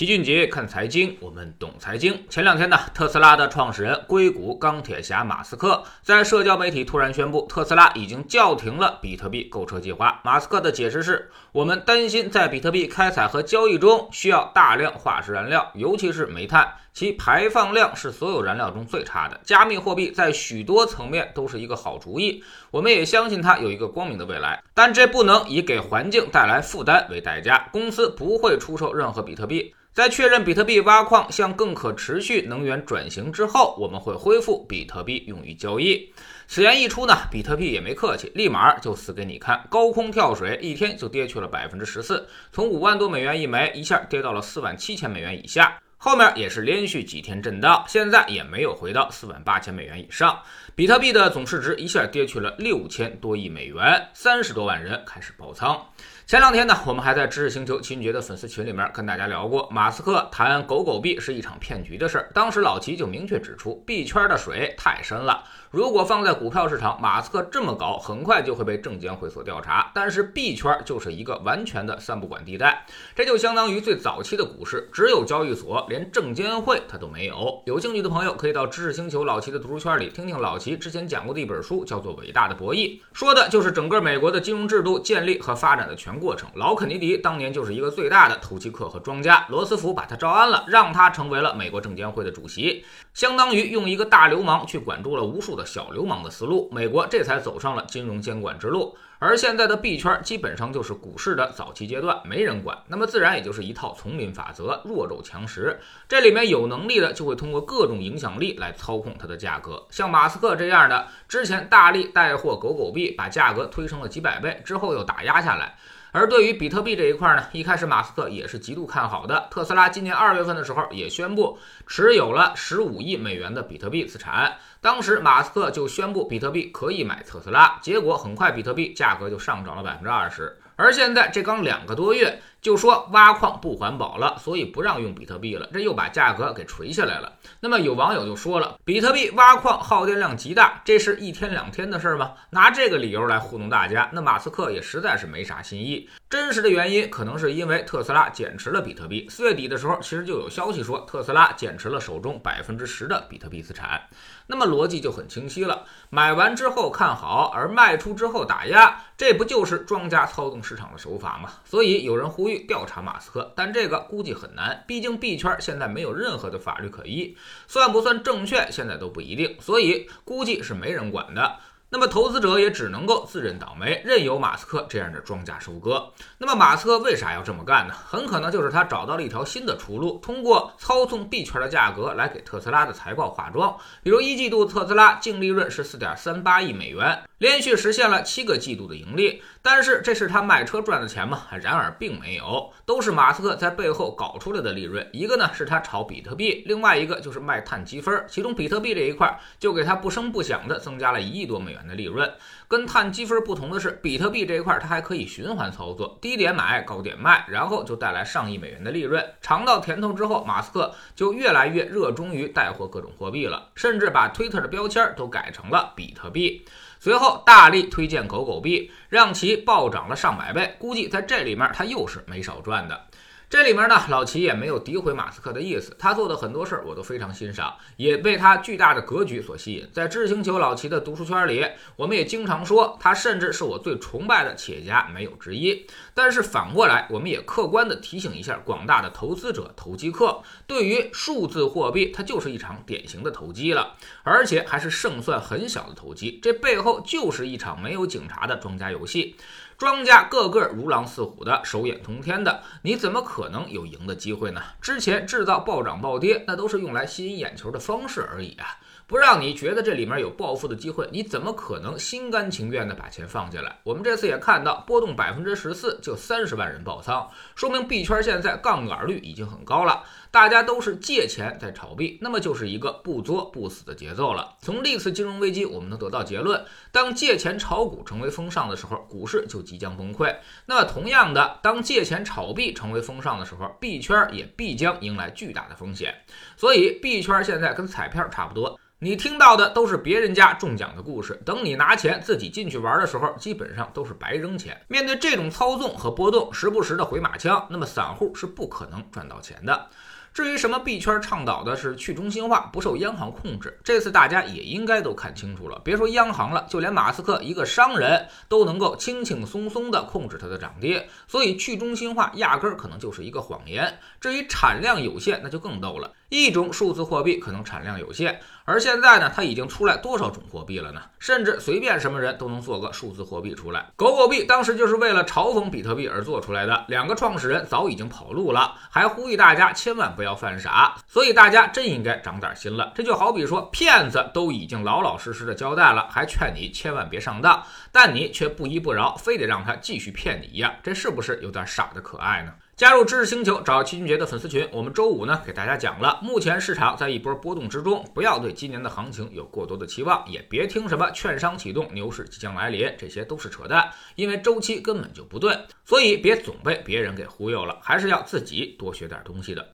齐俊杰看财经，我们懂财经。前两天呢，特斯拉的创始人硅谷钢铁侠马斯克在社交媒体突然宣布，特斯拉已经叫停了比特币购车计划。马斯克的解释是：我们担心在比特币开采和交易中需要大量化石燃料，尤其是煤炭，其排放量是所有燃料中最差的。加密货币在许多层面都是一个好主意，我们也相信它有一个光明的未来，但这不能以给环境带来负担为代价。公司不会出售任何比特币。在确认比特币挖矿向更可持续能源转型之后，我们会恢复比特币用于交易。此言一出呢，比特币也没客气，立马就死给你看，高空跳水，一天就跌去了百分之十四，从五万多美元一枚一下跌到了四万七千美元以下。后面也是连续几天震荡，现在也没有回到四万八千美元以上。比特币的总市值一下跌去了六千多亿美元，三十多万人开始爆仓。前两天呢，我们还在知识星球秦爵的粉丝群里面跟大家聊过，马斯克谈狗狗币是一场骗局的事儿。当时老齐就明确指出，币圈的水太深了，如果放在股票市场，马斯克这么搞，很快就会被证监会所调查。但是币圈就是一个完全的三不管地带，这就相当于最早期的股市，只有交易所，连证监会它都没有。有兴趣的朋友可以到知识星球老齐的读书圈里听听老齐之前讲过的一本书，叫做《伟大的博弈》，说的就是整个美国的金融制度建立和发展的全。过程，老肯尼迪当年就是一个最大的投机客和庄家，罗斯福把他招安了，让他成为了美国证监会的主席，相当于用一个大流氓去管住了无数的小流氓的思路，美国这才走上了金融监管之路。而现在的币圈基本上就是股市的早期阶段，没人管，那么自然也就是一套丛林法则，弱肉强食。这里面有能力的就会通过各种影响力来操控它的价格，像马斯克这样的，之前大力带货狗狗币，把价格推升了几百倍，之后又打压下来。而对于比特币这一块呢，一开始马斯克也是极度看好的。特斯拉今年二月份的时候也宣布持有了十五亿美元的比特币资产，当时马斯克就宣布比特币可以买特斯拉，结果很快比特币价格就上涨了百分之二十。而现在这刚两个多月，就说挖矿不环保了，所以不让用比特币了，这又把价格给锤下来了。那么有网友就说了，比特币挖矿耗电量极大，这是一天两天的事儿吗？拿这个理由来糊弄大家，那马斯克也实在是没啥新意。真实的原因可能是因为特斯拉减持了比特币。四月底的时候，其实就有消息说特斯拉减持了手中百分之十的比特币资产。那么逻辑就很清晰了，买完之后看好，而卖出之后打压，这不就是庄家操纵市场的手法吗？所以有人呼吁调查马斯克，但这个估计很难，毕竟币圈现在没有任何的法律可依。算不算证券，现在都不一定，所以估计是没人管的。那么投资者也只能够自认倒霉，任由马斯克这样的庄家收割。那么马斯克为啥要这么干呢？很可能就是他找到了一条新的出路，通过操纵币圈的价格来给特斯拉的财报化妆。比如一季度特斯拉净利润是四点三八亿美元。连续实现了七个季度的盈利，但是这是他卖车赚的钱吗？然而并没有，都是马斯克在背后搞出来的利润。一个呢是他炒比特币，另外一个就是卖碳积分。其中比特币这一块就给他不声不响的增加了一亿多美元的利润。跟碳积分不同的是，比特币这一块它还可以循环操作，低点买，高点卖，然后就带来上亿美元的利润。尝到甜头之后，马斯克就越来越热衷于带货各种货币了，甚至把推特的标签都改成了比特币。随后大力推荐狗狗币，让其暴涨了上百倍。估计在这里面他又是没少赚的。这里面呢，老齐也没有诋毁马斯克的意思，他做的很多事儿我都非常欣赏，也被他巨大的格局所吸引。在知星球老齐的读书圈里，我们也经常说他甚至是我最崇拜的企业家，没有之一。但是反过来，我们也客观的提醒一下广大的投资者、投机客，对于数字货币，它就是一场典型的投机了，而且还是胜算很小的投机。这背后就是一场没有警察的庄家游戏。庄家个个如狼似虎的，手眼通天的，你怎么可能有赢的机会呢？之前制造暴涨暴跌，那都是用来吸引眼球的方式而已啊！不让你觉得这里面有暴富的机会，你怎么可能心甘情愿的把钱放进来？我们这次也看到，波动百分之十四就三十万人爆仓，说明币圈现在杠杆率已经很高了。大家都是借钱在炒币，那么就是一个不作不死的节奏了。从历次金融危机，我们能得到结论：当借钱炒股成为风尚的时候，股市就即将崩溃。那么同样的，当借钱炒币成为风尚的时候，币圈也必将迎来巨大的风险。所以，币圈现在跟彩票差不多。你听到的都是别人家中奖的故事，等你拿钱自己进去玩的时候，基本上都是白扔钱。面对这种操纵和波动，时不时的回马枪，那么散户是不可能赚到钱的。至于什么币圈倡导的是去中心化、不受央行控制，这次大家也应该都看清楚了。别说央行了，就连马斯克一个商人都能够轻轻松松地控制它的涨跌，所以去中心化压根儿可能就是一个谎言。至于产量有限，那就更逗了。一种数字货币可能产量有限，而现在呢，它已经出来多少种货币了呢？甚至随便什么人都能做个数字货币出来。狗狗币当时就是为了嘲讽比特币而做出来的，两个创始人早已经跑路了，还呼吁大家千万不要犯傻。所以大家真应该长点心了。这就好比说，骗子都已经老老实实的交代了，还劝你千万别上当，但你却不依不饶，非得让他继续骗你一样，这是不是有点傻的可爱呢？加入知识星球，找齐俊杰的粉丝群。我们周五呢给大家讲了，目前市场在一波波动之中，不要对今年的行情有过多的期望，也别听什么券商启动、牛市即将来临，这些都是扯淡，因为周期根本就不对。所以别总被别人给忽悠了，还是要自己多学点东西的。